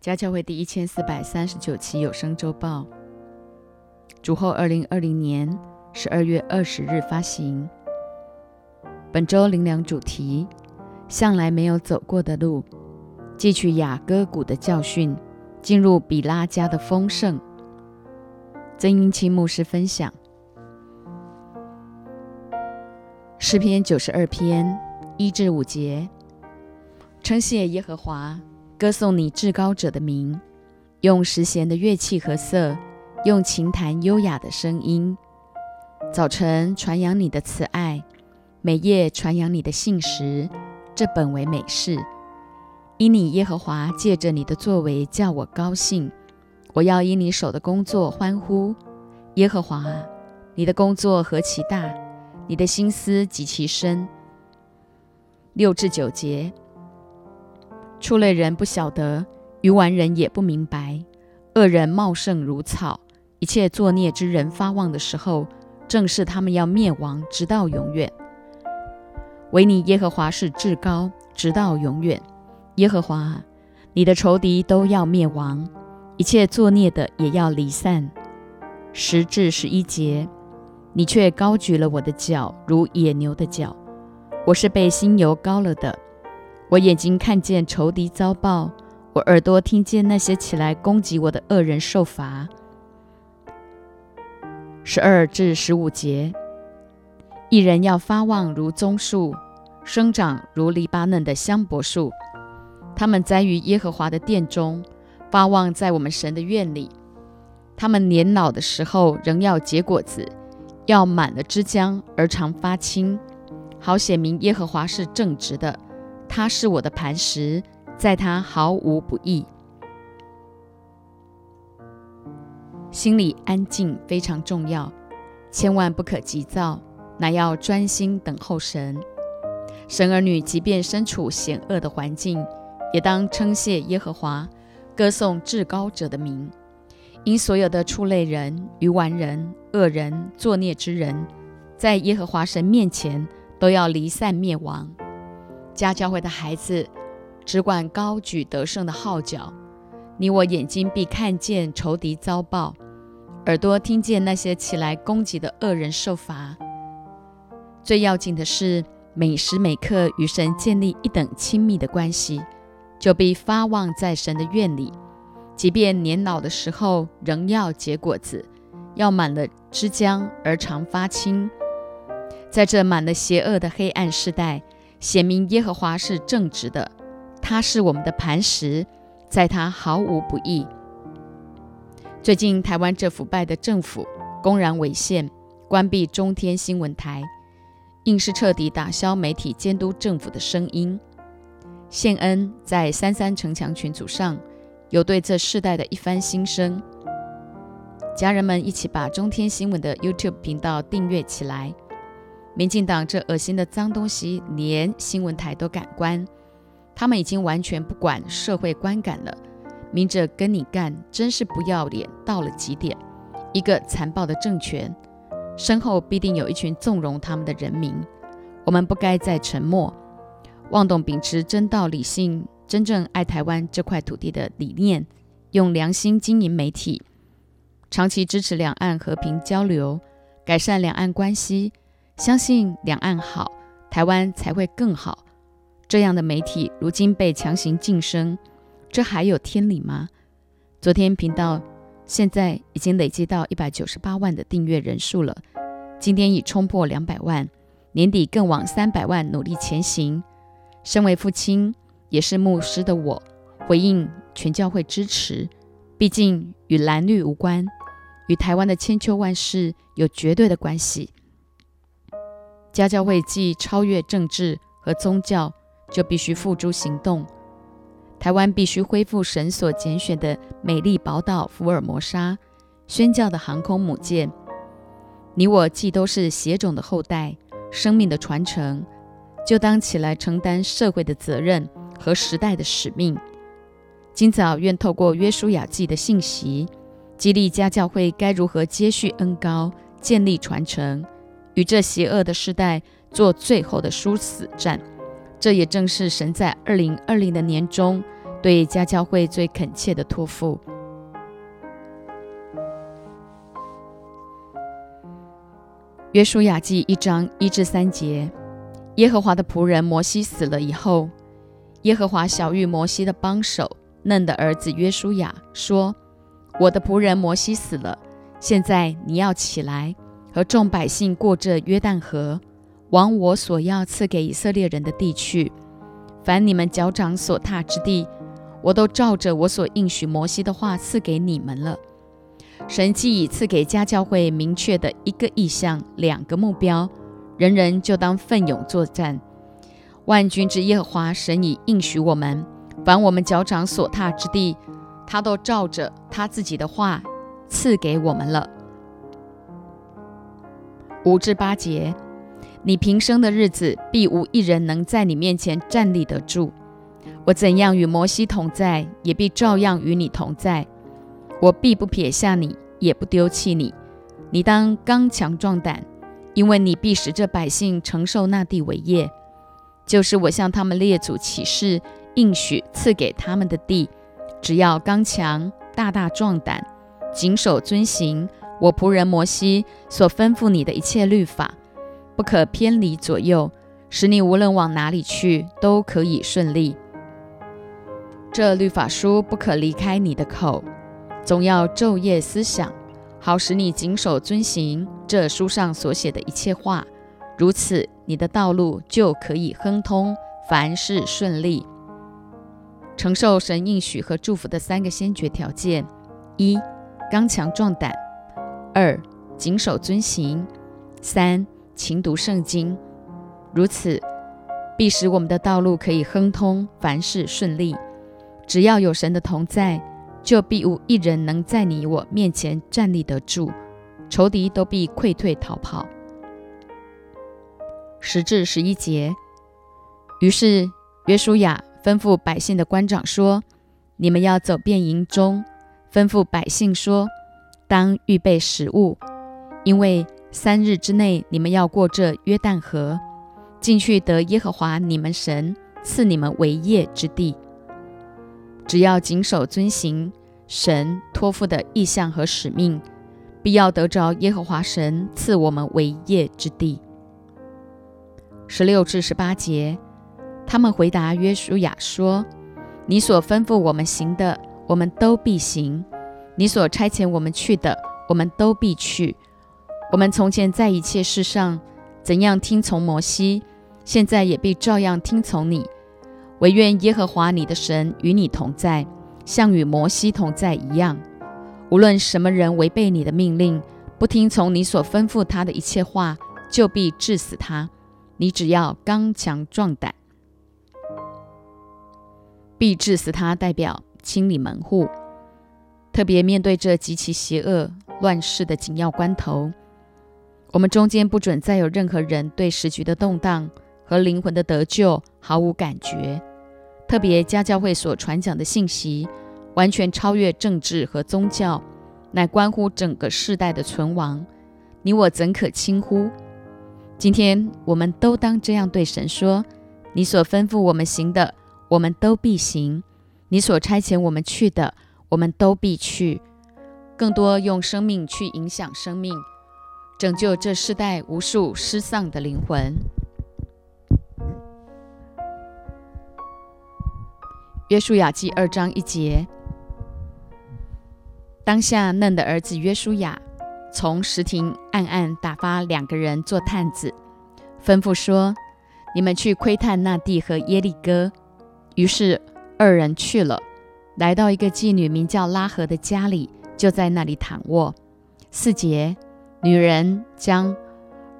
家教会第一千四百三十九期有声周报，主后二零二零年十二月二十日发行。本周灵粮主题：向来没有走过的路，汲取雅歌谷的教训，进入比拉家的丰盛。曾英清牧师分享诗篇九十二篇一至五节，称谢耶和华。歌颂你至高者的名，用十弦的乐器和瑟，用琴弹优雅的声音。早晨传扬你的慈爱，每夜传扬你的信实，这本为美事。因你耶和华借着你的作为叫我高兴，我要因你手的工作欢呼。耶和华，你的工作何其大，你的心思极其深。六至九节。畜类人不晓得，愚顽人也不明白。恶人茂盛如草，一切作孽之人发旺的时候，正是他们要灭亡，直到永远。唯你耶和华是至高，直到永远。耶和华，你的仇敌都要灭亡，一切作孽的也要离散。十至十一节，你却高举了我的脚，如野牛的脚。我是被新油膏了的。我眼睛看见仇敌遭报，我耳朵听见那些起来攻击我的恶人受罚。十二至十五节，一人要发旺如棕树，生长如黎巴嫩的香柏树。他们栽于耶和华的殿中，发旺在我们神的院里。他们年老的时候仍要结果子，要满了枝浆而常发青，好显明耶和华是正直的。他是我的磐石，在他毫无不义。心里安静非常重要，千万不可急躁，乃要专心等候神。神儿女即便身处险恶的环境，也当称谢耶和华，歌颂至高者的名。因所有的畜类人、愚顽人、恶人、作孽之人，在耶和华神面前都要离散灭亡。家教会的孩子只管高举得胜的号角，你我眼睛必看见仇敌遭报，耳朵听见那些起来攻击的恶人受罚。最要紧的是，每时每刻与神建立一等亲密的关系，就必发旺在神的院里。即便年老的时候，仍要结果子，要满了枝浆而常发青。在这满了邪恶的黑暗时代。显明耶和华是正直的，他是我们的磐石，在他毫无不义。最近台湾这腐败的政府公然违宪，关闭中天新闻台，硬是彻底打消媒体监督政府的声音。献恩在三三城墙群组上有对这世代的一番心声，家人们一起把中天新闻的 YouTube 频道订阅起来。民进党这恶心的脏东西，连新闻台都敢关，他们已经完全不管社会观感了。明着跟你干，真是不要脸到了极点。一个残暴的政权，身后必定有一群纵容他们的人民。我们不该再沉默，妄动秉持真道理性、真正爱台湾这块土地的理念，用良心经营媒体，长期支持两岸和平交流，改善两岸关系。相信两岸好，台湾才会更好。这样的媒体如今被强行晋升，这还有天理吗？昨天频道现在已经累积到一百九十八万的订阅人数了，今天已冲破两百万，年底更往三百万努力前行。身为父亲，也是牧师的我，回应全教会支持。毕竟与蓝绿无关，与台湾的千秋万世有绝对的关系。家教会既超越政治和宗教，就必须付诸行动。台湾必须恢复神所拣选的美丽宝岛福尔摩沙，宣教的航空母舰。你我既都是血种的后代，生命的传承，就当起来承担社会的责任和时代的使命。今早愿透过约书亚记的信息，激励家教会该如何接续恩高，建立传承。与这邪恶的时代做最后的殊死战，这也正是神在二零二零的年中对家教会最恳切的托付。约书亚记一章一至三节：耶和华的仆人摩西死了以后，耶和华小玉摩西的帮手嫩的儿子约书亚说：“我的仆人摩西死了，现在你要起来，和众百姓过这约旦河，往我所要赐给以色列人的地去。凡你们脚掌所踏之地，我都照着我所应许摩西的话赐给你们了。”神既已赐给家教会明确的一个意向、两个目标，人人就当奋勇作战。万军之耶和华神已应许我们，凡我们脚掌所踏之地，他都照着他自己的话赐给我们了。五至八节，你平生的日子，必无一人能在你面前站立得住。我怎样与摩西同在，也必照样与你同在。我必不撇下你，也不丢弃你。你当刚强壮胆，因为你必使这百姓承受那地为业，就是我向他们列祖起誓应许赐给他们的地。只要刚强、大大壮胆，谨守遵行我仆人摩西所吩咐你的一切律法，不可偏离左右，使你无论往哪里去都可以顺利。这律法书不可离开你的口。总要昼夜思想，好使你谨守遵行这书上所写的一切话。如此，你的道路就可以亨通，凡事顺利。承受神应许和祝福的三个先决条件：一、刚强壮胆；二、谨守遵行；三、勤读圣经。如此，必使我们的道路可以亨通，凡事顺利。只要有神的同在。就必无一人能在你我面前站立得住，仇敌都必溃退逃跑。十至十一节，于是约书亚吩咐百姓的官长说：“你们要走遍营中，吩咐百姓说，当预备食物，因为三日之内你们要过这约旦河，进去得耶和华你们神赐你们为业之地。”只要谨守遵行神托付的意向和使命，必要得着耶和华神赐我们为业之地。十六至十八节，他们回答约书亚说：“你所吩咐我们行的，我们都必行；你所差遣我们去的，我们都必去。我们从前在一切事上怎样听从摩西，现在也必照样听从你。”唯愿耶和华你的神与你同在，像与摩西同在一样。无论什么人违背你的命令，不听从你所吩咐他的一切话，就必治死他。你只要刚强壮胆，必治死他。代表清理门户，特别面对这极其邪恶乱世的紧要关头，我们中间不准再有任何人对时局的动荡和灵魂的得救毫无感觉。特别家教会所传讲的信息，完全超越政治和宗教，乃关乎整个世代的存亡。你我怎可轻忽？今天我们都当这样对神说：你所吩咐我们行的，我们都必行；你所差遣我们去的，我们都必去。更多用生命去影响生命，拯救这世代无数失丧的灵魂。约书亚记二章一节，当下嫩的儿子约书亚从石亭暗暗打发两个人做探子，吩咐说：“你们去窥探那地和耶利哥。”于是二人去了，来到一个妓女名叫拉合的家里，就在那里躺卧。四节，女人将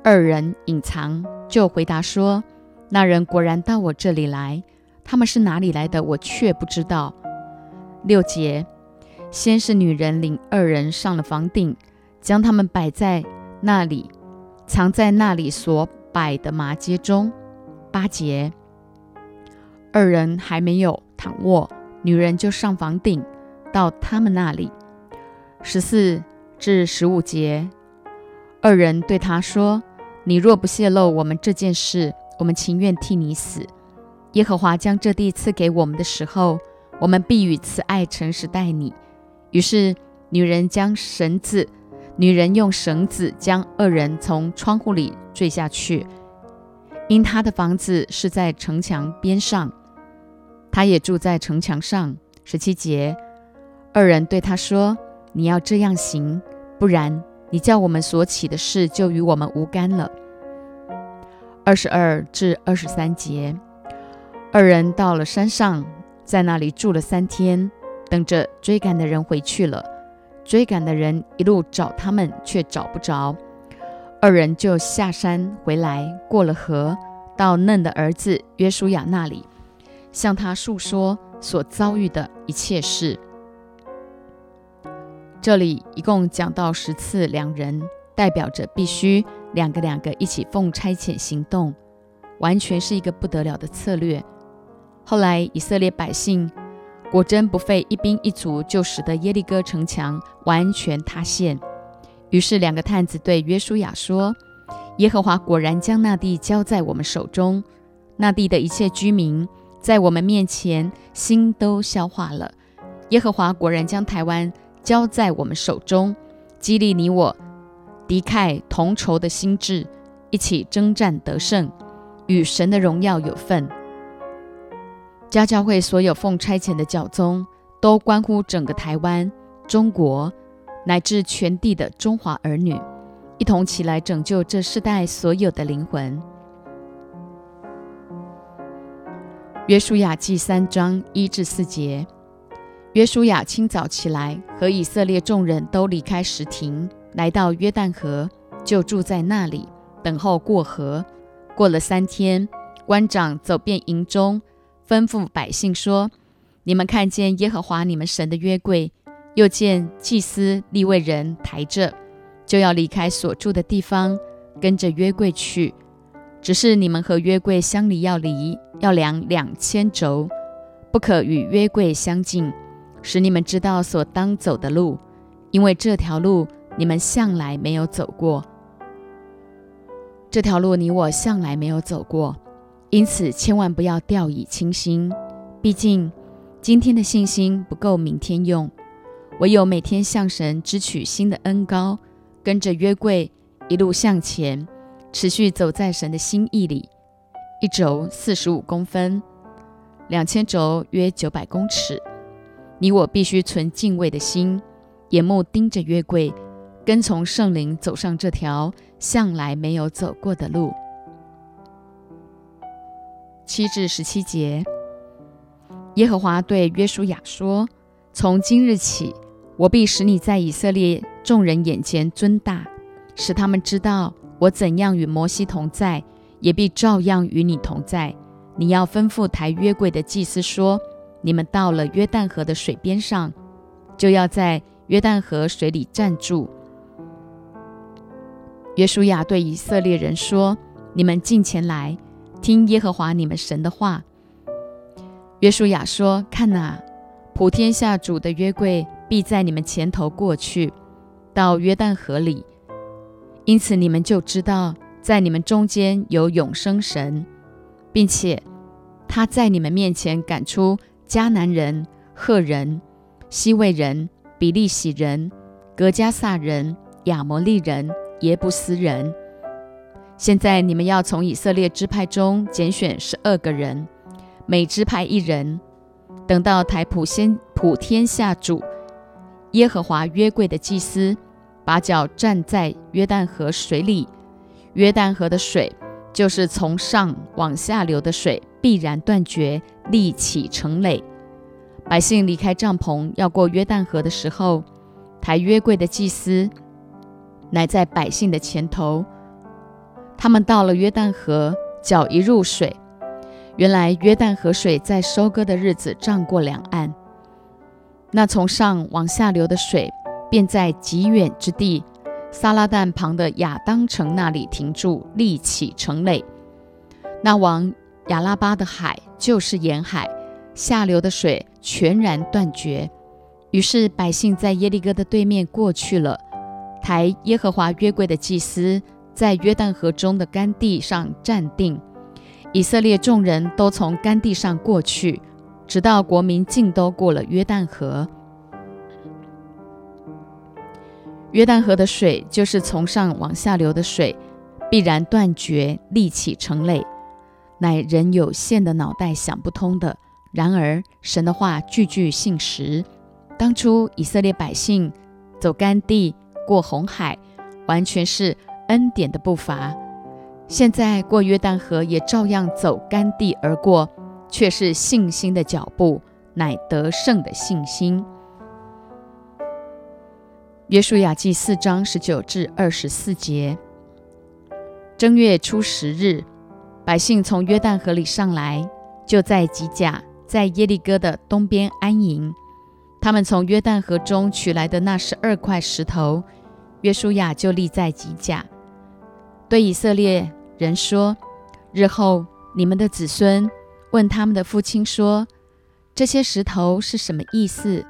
二人隐藏，就回答说：“那人果然到我这里来。”他们是哪里来的？我却不知道。六节，先是女人领二人上了房顶，将他们摆在那里，藏在那里所摆的麻街中。八节，二人还没有躺卧，女人就上房顶到他们那里。十四至十五节，二人对他说：“你若不泄露我们这件事，我们情愿替你死。”耶和华将这地赐给我们的时候，我们必与慈爱诚实待你。”于是女人将绳子，女人用绳子将二人从窗户里坠下去，因他的房子是在城墙边上，他也住在城墙上。十七节，二人对他说：“你要这样行，不然你叫我们所起的事就与我们无干了。”二十二至二十三节，二人到了山上，在那里住了三天，等着追赶的人回去了。追赶的人一路找他们，却找不着。二人就下山回来，过了河，到嫩的儿子约书亚那里，向他述说所遭遇的一切事。这里一共讲到十次，两人代表着必须。两个两个一起奉差遣行动，完全是一个不得了的策略。后来以色列百姓果真不费一兵一卒，就使得耶利哥城墙完全塌陷。于是两个探子对约书亚说：“耶和华果然将那地交在我们手中，那地的一切居民在我们面前心都消化了。耶和华果然将台湾交在我们手中，激励你我。”敌忾同仇的心智，一起征战得胜，与神的荣耀有份。家教会所有奉差遣的教宗，都关乎整个台湾、中国乃至全地的中华儿女，一同起来拯救这世代所有的灵魂。约书亚记三章一至四节：约书亚清早起来，和以色列众人都离开石亭。来到约旦河，就住在那里，等候过河。过了三天，官长走遍营中，吩咐百姓说：“你们看见耶和华你们神的约柜，又见祭司立位人抬着，就要离开所住的地方，跟着约柜去。只是你们和约柜相离要离，要量两千轴，不可与约柜相近，使你们知道所当走的路，因为这条路。”你们向来没有走过这条路，你我向来没有走过，因此千万不要掉以轻心。毕竟今天的信心不够明天用，唯有每天向神支取新的恩高，跟着约柜一路向前，持续走在神的心意里。一轴四十五公分，两千轴约九百公尺。你我必须存敬畏的心，眼目盯着约柜。跟从圣灵走上这条向来没有走过的路。七至十七节，耶和华对约书亚说：“从今日起，我必使你在以色列众人眼前尊大，使他们知道我怎样与摩西同在，也必照样与你同在。你要吩咐抬约柜的祭司说：你们到了约旦河的水边上，就要在约旦河水里站住。”约书亚对以色列人说：“你们进前来，听耶和华你们神的话。”约书亚说：“看哪，普天下主的约柜必在你们前头过去，到约旦河里。因此你们就知道，在你们中间有永生神，并且他在你们面前赶出迦南人、赫人、西魏人、比利洗人、格加撒人、亚摩利人。”耶布斯人，现在你们要从以色列支派中拣选十二个人，每支派一人。等到台普先普天下主耶和华约柜的祭司把脚站在约旦河水里，约旦河的水就是从上往下流的水，必然断绝，立起成垒。百姓离开帐篷要过约旦河的时候，抬约柜的祭司。乃在百姓的前头，他们到了约旦河，脚一入水，原来约旦河水在收割的日子涨过两岸，那从上往下流的水，便在极远之地撒拉旦旁的亚当城那里停住，立起城垒。那往亚拉巴的海就是沿海，下流的水全然断绝。于是百姓在耶利哥的对面过去了。抬耶和华约柜的祭司在约旦河中的干地上站定，以色列众人都从干地上过去，直到国民尽都过了约旦河。约旦河的水就是从上往下流的水，必然断绝，立起成垒，乃人有限的脑袋想不通的。然而神的话句句信实。当初以色列百姓走干地过红海，完全是恩典的步伐；现在过约旦河也照样走干地而过，却是信心的脚步，乃得胜的信心。约书亚记四章十九至二十四节：正月初十日，百姓从约旦河里上来，就在吉甲，在耶利哥的东边安营。他们从约旦河中取来的那十二块石头，约书亚就立在吉甲，对以色列人说：“日后你们的子孙问他们的父亲说，这些石头是什么意思？”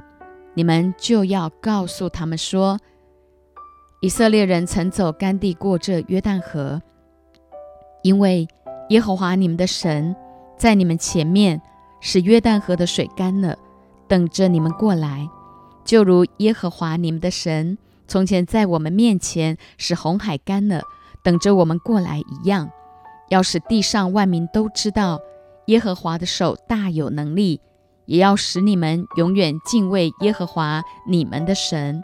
你们就要告诉他们说：以色列人曾走干地过这约旦河，因为耶和华你们的神在你们前面使约旦河的水干了，等着你们过来，就如耶和华你们的神从前在我们面前使红海干了，等着我们过来一样。要使地上万民都知道耶和华的手大有能力。也要使你们永远敬畏耶和华你们的神。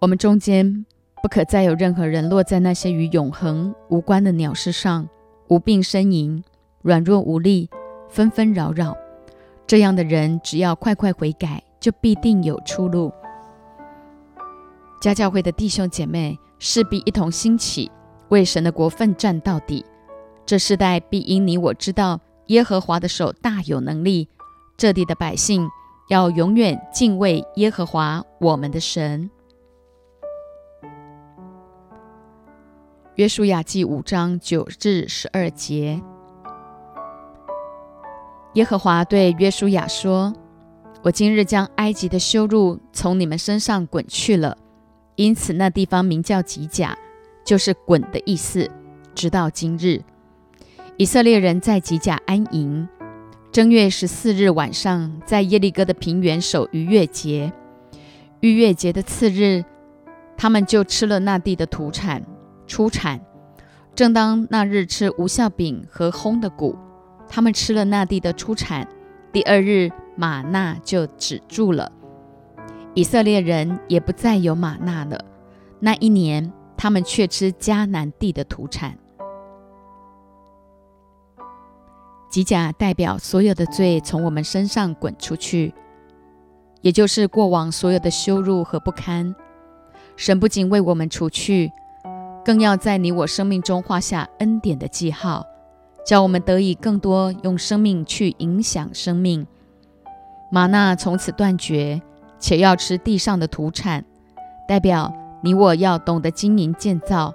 我们中间不可再有任何人落在那些与永恒无关的鸟事上，无病呻吟，软弱无力，纷纷扰扰。这样的人，只要快快悔改，就必定有出路。家教会的弟兄姐妹势必一同兴起，为神的国奋战到底。这世代必因你我知道。耶和华的手大有能力，这地的百姓要永远敬畏耶和华我们的神。约书亚记五章九至十二节，耶和华对约书亚说：“我今日将埃及的羞辱从你们身上滚去了，因此那地方名叫吉甲，就是滚的意思，直到今日。”以色列人在吉甲安营。正月十四日晚上，在耶利哥的平原守逾越节。逾越节的次日，他们就吃了那地的土产出产。正当那日吃无效饼和烘的谷，他们吃了那地的出产。第二日，玛纳就止住了。以色列人也不再有玛纳了。那一年，他们却吃迦南地的土产。吉甲代表所有的罪从我们身上滚出去，也就是过往所有的羞辱和不堪。神不仅为我们除去，更要在你我生命中画下恩典的记号，叫我们得以更多用生命去影响生命。玛纳从此断绝，且要吃地上的土产，代表你我要懂得经营建造，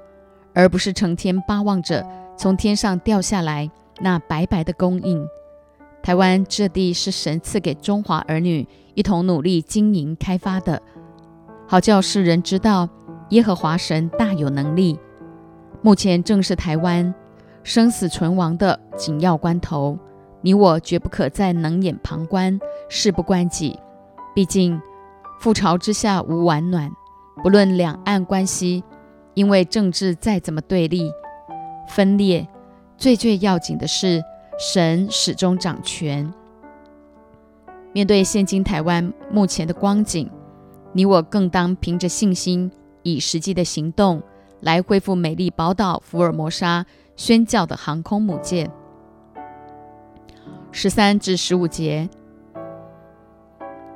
而不是成天巴望着从天上掉下来。那白白的供应，台湾这地是神赐给中华儿女一同努力经营开发的，好叫世人知道耶和华神大有能力。目前正是台湾生死存亡的紧要关头，你我绝不可再冷眼旁观，事不关己。毕竟覆巢之下无完卵，不论两岸关系，因为政治再怎么对立分裂。最最要紧的是，神始终掌权。面对现今台湾目前的光景，你我更当凭着信心，以实际的行动来恢复美丽宝岛福尔摩沙宣教的航空母舰。十三至十五节，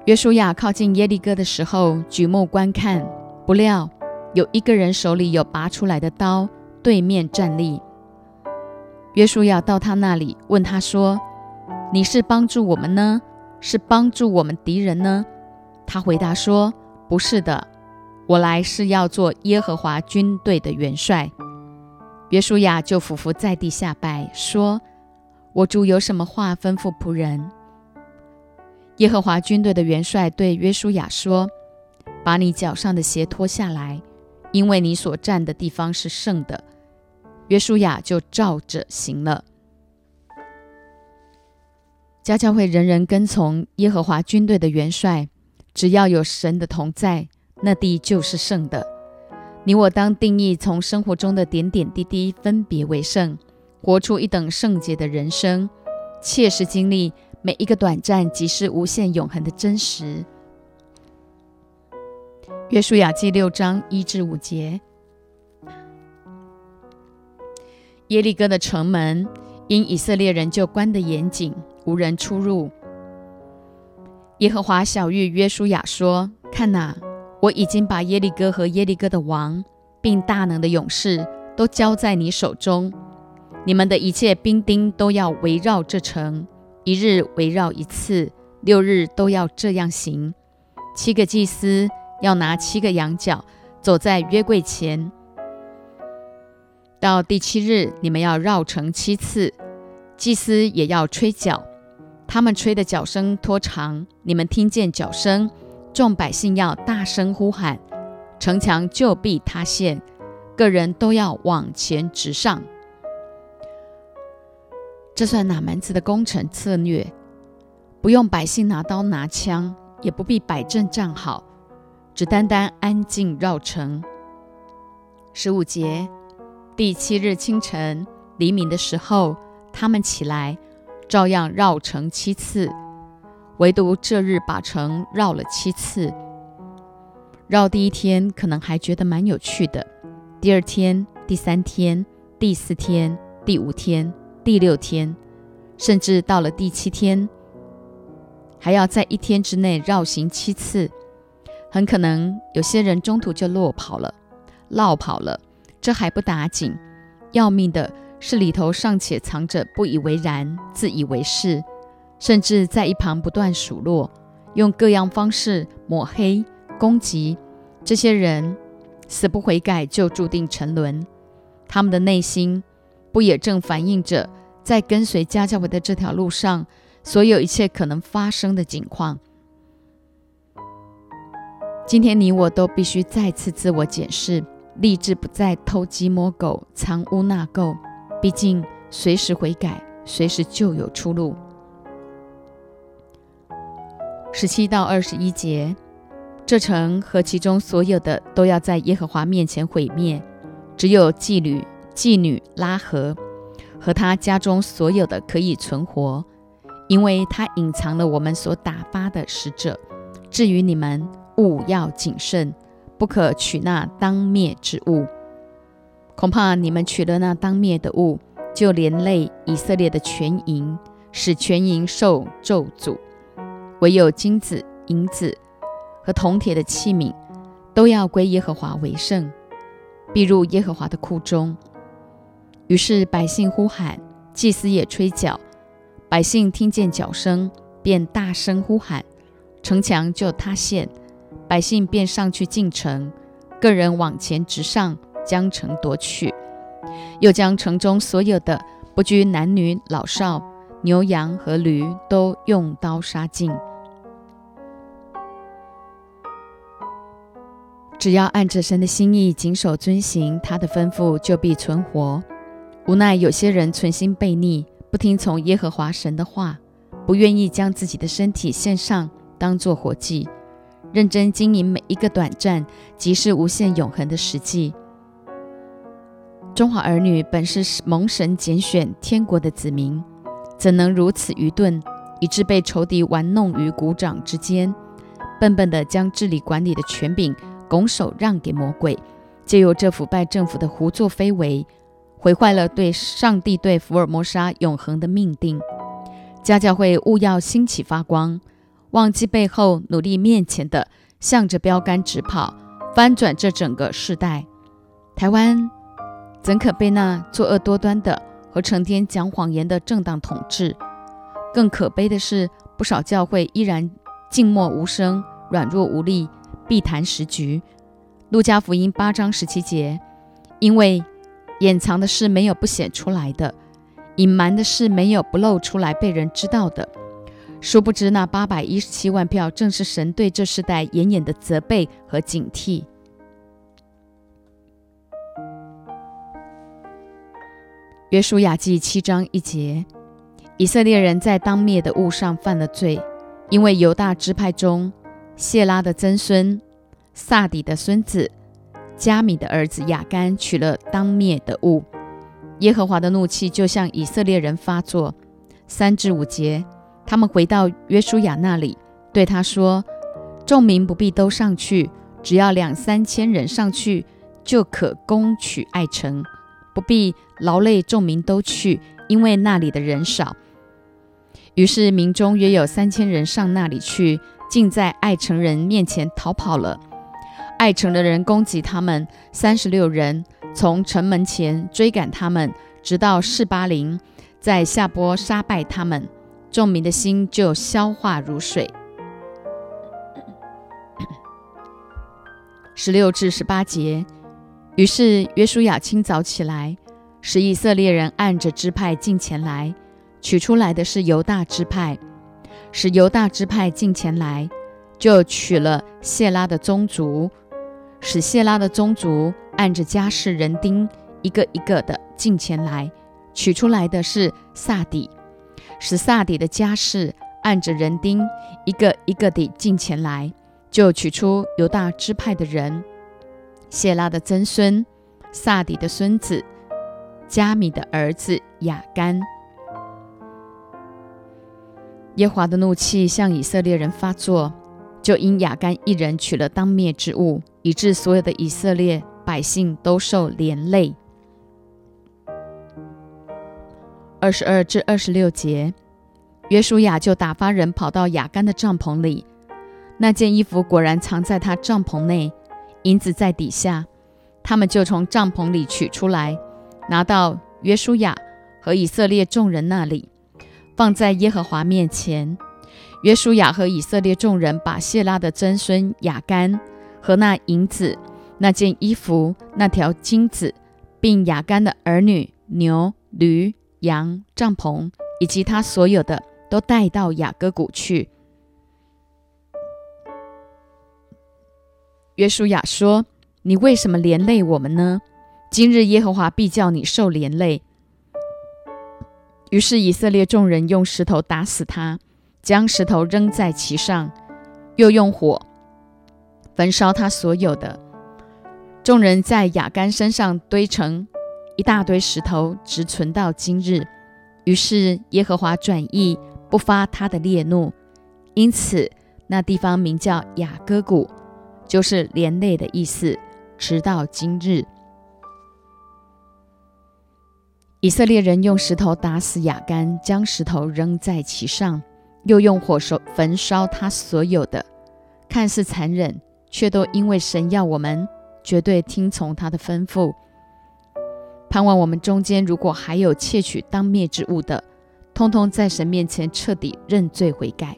约书亚靠近耶利哥的时候，举目观看，不料有一个人手里有拔出来的刀，对面站立。约书亚到他那里，问他说：“你是帮助我们呢，是帮助我们敌人呢？”他回答说：“不是的，我来是要做耶和华军队的元帅。”约书亚就俯伏在地下拜，说：“我主有什么话吩咐仆人？”耶和华军队的元帅对约书亚说：“把你脚上的鞋脱下来，因为你所站的地方是圣的。”约书亚就照着行了。家教会人人跟从耶和华军队的元帅，只要有神的同在，那地就是圣的。你我当定义从生活中的点点滴滴分别为圣，活出一等圣洁的人生，切实经历每一个短暂即是无限永恒的真实。约书亚记六章一至五节。耶利哥的城门因以色列人就关得严谨，无人出入。耶和华小谕约书亚说：“看哪，我已经把耶利哥和耶利哥的王，并大能的勇士都交在你手中。你们的一切兵丁都要围绕这城，一日围绕一次，六日都要这样行。七个祭司要拿七个羊角，走在约柜前。”到第七日，你们要绕城七次，祭司也要吹角，他们吹的角声拖长，你们听见角声，众百姓要大声呼喊，城墙就必塌陷，个人都要往前直上。这算哪门子的工程策略？不用百姓拿刀拿枪，也不必摆阵站好，只单单安静绕城。十五节。第七日清晨黎明的时候，他们起来，照样绕城七次，唯独这日把城绕了七次。绕第一天可能还觉得蛮有趣的，第二天、第三天、第四天、第五天、第六天，甚至到了第七天，还要在一天之内绕行七次。很可能有些人中途就落跑了，落跑了。这还不打紧，要命的是里头尚且藏着不以为然、自以为是，甚至在一旁不断数落，用各样方式抹黑、攻击这些人，死不悔改就注定沉沦。他们的内心不也正反映着在跟随家教会的这条路上所有一切可能发生的景况？今天你我都必须再次自我检视。立志不再偷鸡摸狗、藏污纳垢，毕竟随时悔改，随时就有出路。十七到二十一节，这城和其中所有的都要在耶和华面前毁灭，只有妓女、妓女拉合和他家中所有的可以存活，因为他隐藏了我们所打发的使者。至于你们，务要谨慎。不可取那当灭之物，恐怕你们取了那当灭的物，就连累以色列的全营，使全营受咒诅。唯有金子、银子和铜铁的器皿，都要归耶和华为圣，必入耶和华的库中。于是百姓呼喊，祭司也吹角，百姓听见角声，便大声呼喊，城墙就塌陷。百姓便上去进城，个人往前直上，将城夺去，又将城中所有的不拘男女老少、牛羊和驴都用刀杀尽。只要按着神的心意谨守遵行他的吩咐，就必存活。无奈有些人存心悖逆，不听从耶和华神的话，不愿意将自己的身体献上，当作活祭。认真经营每一个短暂，即是无限永恒的实际。中华儿女本是蒙神拣选天国的子民，怎能如此愚钝，以致被仇敌玩弄于股掌之间，笨笨地将治理管理的权柄拱手让给魔鬼，借由这腐败政府的胡作非为，毁坏了对上帝对福尔摩沙永恒的命定。家教会务要兴起发光。忘记背后，努力面前的，向着标杆直跑，翻转这整个世代。台湾怎可被那作恶多端的和成天讲谎言的政党统治？更可悲的是，不少教会依然静默无声，软弱无力，避谈时局。路加福音八章十七节，因为掩藏的事没有不显出来的，隐瞒的事没有不露出来被人知道的。殊不知，那八百一十七万票正是神对这世代严严的责备和警惕。约书亚记七章一节：以色列人在当灭的物上犯了罪，因为犹大支派中谢拉的曾孙萨底的孙子加米的儿子亚干取了当灭的物，耶和华的怒气就向以色列人发作。三至五节，他们回到约书亚那里，对他说：“众民不必都上去，只要两三千人上去，就可攻取爱城，不必劳累众民都去，因为那里的人少。”于是民中约有三千人上那里去，竟在爱城人面前逃跑了。爱城的人攻击他们，三十六人从城门前追赶他们，直到示巴林，在下波杀败他们。众民的心就消化如水。十六至十八节，于是约书亚清早起来，使以色列人按着支派进前来。取出来的是犹大支派，使犹大支派进前来，就取了谢拉的宗族，使谢拉的宗族按着家世人丁一个一个的进前来。取出来的是萨底，使萨底的家世按着人丁一个一个地进前来，就取出犹大支派的人，谢拉的曾孙，萨底的孙子，加米的儿子雅干。耶华的怒气向以色列人发作，就因亚干一人取了当灭之物，以致所有的以色列百姓都受连累。二十二至二十六节，约书亚就打发人跑到亚干的帐篷里，那件衣服果然藏在他帐篷内，银子在底下，他们就从帐篷里取出来，拿到约书亚和以色列众人那里。放在耶和华面前，约书亚和以色列众人把谢拉的曾孙雅干和那银子、那件衣服、那条金子，并雅干的儿女、牛、驴、羊、帐篷以及他所有的，都带到雅各谷去。约书亚说：“你为什么连累我们呢？今日耶和华必叫你受连累。”于是以色列众人用石头打死他，将石头扔在其上，又用火焚烧他所有的。众人在雅干身上堆成一大堆石头，直存到今日。于是耶和华转意，不发他的烈怒，因此那地方名叫雅各谷，就是连累的意思，直到今日。以色列人用石头打死雅干，将石头扔在其上，又用火烧焚烧他所有的。看似残忍，却都因为神要我们绝对听从他的吩咐。盼望我们中间如果还有窃取当灭之物的，通通在神面前彻底认罪悔改。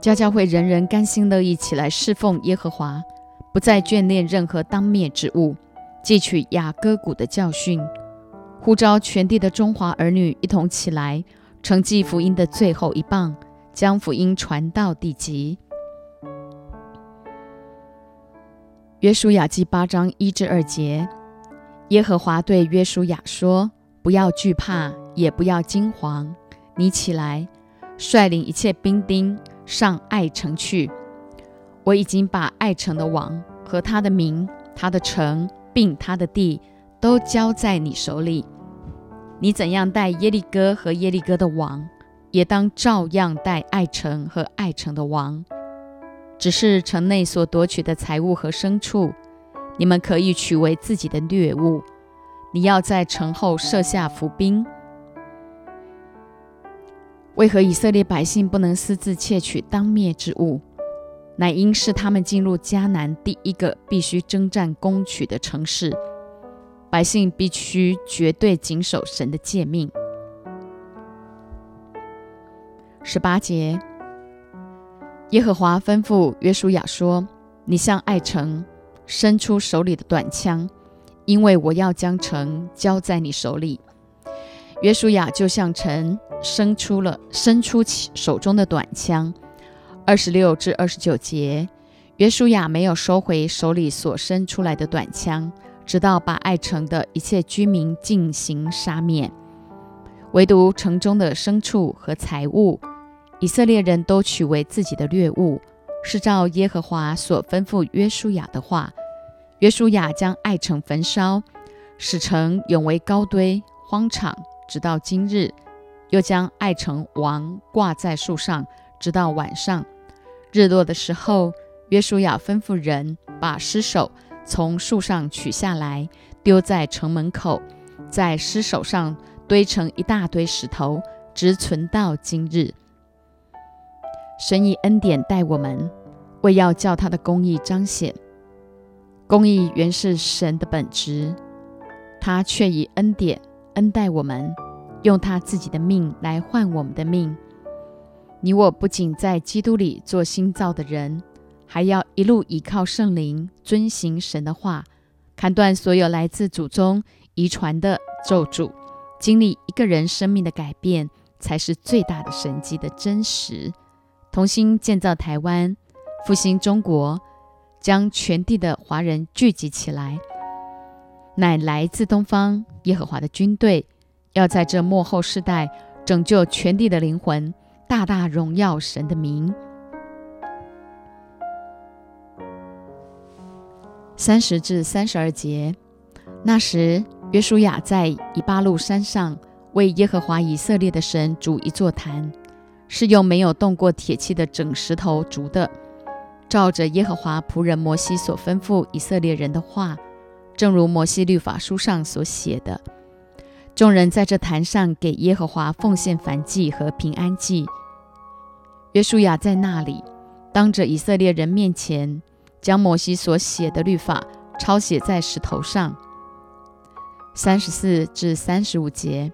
家教会人人甘心乐意起来侍奉耶和华，不再眷恋任何当灭之物。汲取雅各谷的教训，呼召全地的中华儿女一同起来，承继福音的最后一棒，将福音传到地极。约书亚记八章一至二节，耶和华对约书亚说：“不要惧怕，也不要惊惶，你起来，率领一切兵丁上爱城去。我已经把爱城的王和他的名、他的城。”并他的地都交在你手里，你怎样待耶利哥和耶利哥的王，也当照样待爱城和爱城的王。只是城内所夺取的财物和牲畜，你们可以取为自己的掠物。你要在城后设下伏兵。为何以色列百姓不能私自窃取当灭之物？乃因是他们进入迦南第一个必须征战攻取的城市，百姓必须绝对谨守神的诫命。十八节，耶和华吩咐约书亚说：“你向爱城伸出手里的短枪，因为我要将城交在你手里。”约书亚就向城伸出了伸出手中的短枪。二十六至二十九节，约书亚没有收回手里所伸出来的短枪，直到把爱城的一切居民进行杀灭。唯独城中的牲畜和财物，以色列人都取为自己的掠物，是照耶和华所吩咐约书亚的话。约书亚将爱城焚烧，使城永为高堆荒场，直到今日。又将爱城王挂在树上，直到晚上。日落的时候，约书亚吩咐人把尸首从树上取下来，丢在城门口，在尸首上堆成一大堆石头，直存到今日。神以恩典待我们，为要叫他的公义彰显。公义原是神的本质，他却以恩典恩待我们，用他自己的命来换我们的命。你我不仅在基督里做新造的人，还要一路依靠圣灵，遵行神的话，砍断所有来自祖宗遗传的咒诅，经历一个人生命的改变，才是最大的神迹的真实。同心建造台湾，复兴中国。将全地的华人聚集起来，乃来自东方耶和华的军队，要在这末后世代拯救全地的灵魂，大大荣耀神的名。三十至三十二节，那时约书亚在以巴路山上为耶和华以色列的神筑一座坛，是用没有动过铁器的整石头筑的。照着耶和华仆人摩西所吩咐以色列人的话，正如摩西律法书上所写的，众人在这坛上给耶和华奉献燔祭和平安祭。约书亚在那里，当着以色列人面前，将摩西所写的律法抄写在石头上。三十四至三十五节。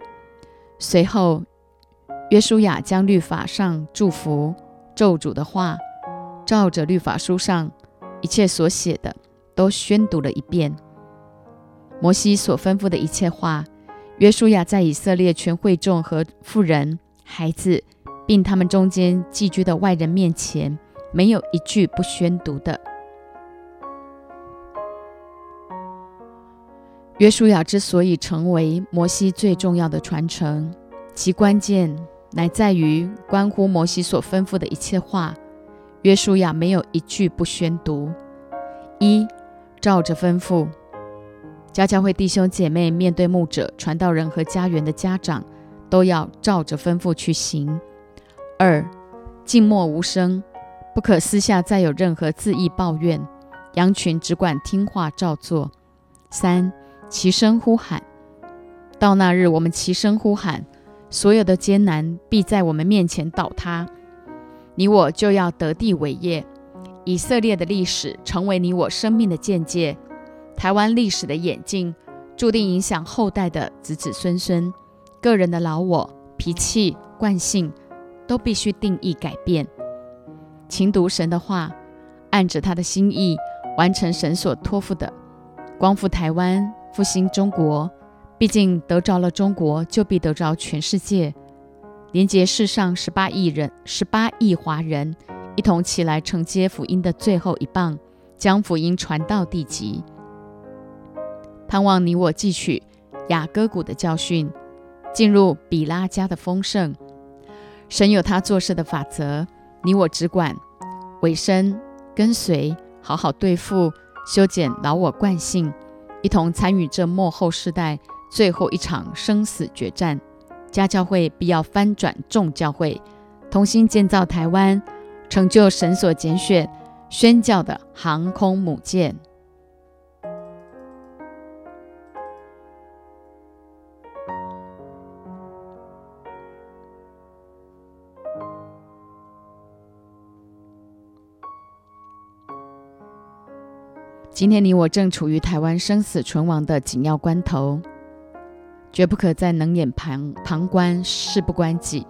随后，约书亚将律法上祝福咒诅的话。照着律法书上一切所写的，都宣读了一遍。摩西所吩咐的一切话，约书亚在以色列全会众和妇人、孩子，并他们中间寄居的外人面前，没有一句不宣读的。约书亚之所以成为摩西最重要的传承，其关键乃在于关乎摩西所吩咐的一切话。约书亚没有一句不宣读。一，照着吩咐，家教会弟兄姐妹面对牧者、传道人和家园的家长，都要照着吩咐去行。二，静默无声，不可私下再有任何自意抱怨，羊群只管听话照做。三，齐声呼喊，到那日我们齐声呼喊，所有的艰难必在我们面前倒塌。你我就要得地为业，以色列的历史成为你我生命的见解，台湾历史的演进注定影响后代的子子孙孙，个人的老我脾气惯性都必须定义改变。勤读神的话，按着他的心意完成神所托付的，光复台湾，复兴中国。毕竟得着了中国，就必得着全世界。连接世上十八亿人、十八亿华人，一同起来承接福音的最后一棒，将福音传到地极。盼望你我汲取雅各谷的教训，进入比拉家的丰盛。神有他做事的法则，你我只管委身跟随，好好对付、修剪老我惯性，一同参与这末后世代最后一场生死决战。家教会必要翻转众教会，同心建造台湾，成就神所拣选宣教的航空母舰。今天你我正处于台湾生死存亡的紧要关头。绝不可再冷眼旁旁观，事不关己。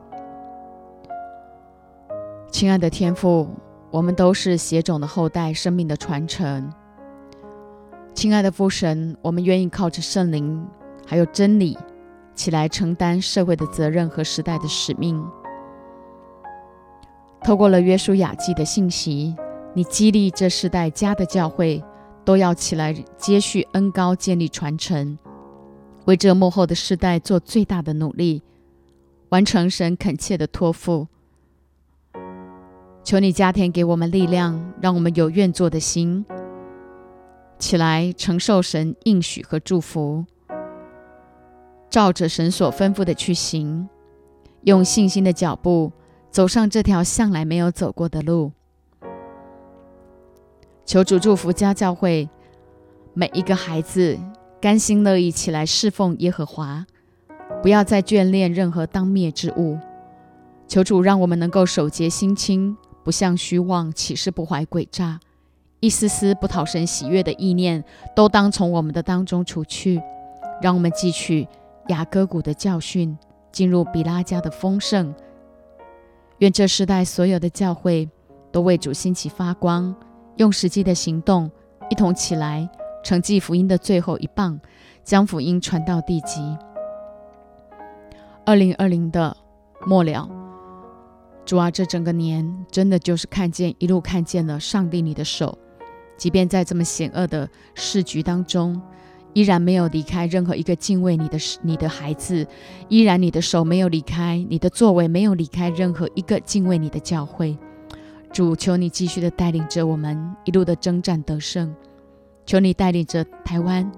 亲爱的天父，我们都是血种的后代，生命的传承。亲爱的父神，我们愿意靠着圣灵还有真理，起来承担社会的责任和时代的使命。透过了约书亚记的信息，你激励这世代家的教会都要起来接续恩高，建立传承。为这幕后的世代做最大的努力，完成神恳切的托付。求你加添给我们力量，让我们有愿做的心，起来承受神应许和祝福，照着神所吩咐的去行，用信心的脚步走上这条向来没有走过的路。求主祝福家教会每一个孩子，甘心乐意起来侍奉耶和华，不要再眷恋任何当灭之物。求主让我们能够守节心清。不向虚妄，岂是不怀诡诈？一丝丝不讨神喜悦的意念，都当从我们的当中除去。让我们汲取雅各谷的教训，进入比拉家的丰盛。愿这世代所有的教会都为主兴起发光，用实际的行动一同起来，承继福音的最后一棒，将福音传到地极。二零二零的末了。主啊，这整个年真的就是看见一路看见了上帝你的手，即便在这么险恶的市局当中，依然没有离开任何一个敬畏你的你的孩子，依然你的手没有离开，你的作为没有离开任何一个敬畏你的教会。主，求你继续的带领着我们一路的征战得胜，求你带领着台湾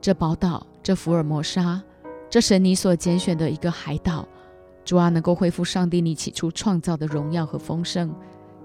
这宝岛，这福尔摩沙，这是你所拣选的一个海岛。主啊，能够恢复上帝你起初创造的荣耀和丰盛，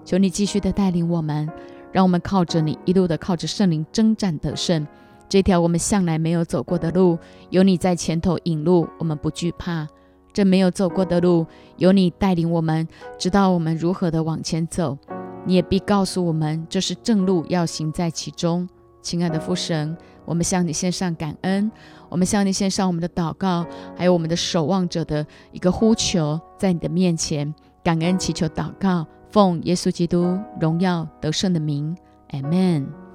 求你继续的带领我们，让我们靠着你一路的靠着圣灵征战得胜。这条我们向来没有走过的路，有你在前头引路，我们不惧怕。这没有走过的路，有你带领我们，知道我们如何的往前走。你也必告诉我们，这是正路，要行在其中。亲爱的父神，我们向你献上感恩。我们向你献上我们的祷告，还有我们的守望者的一个呼求，在你的面前感恩祈求祷告，奉耶稣基督荣耀得胜的名，Amen。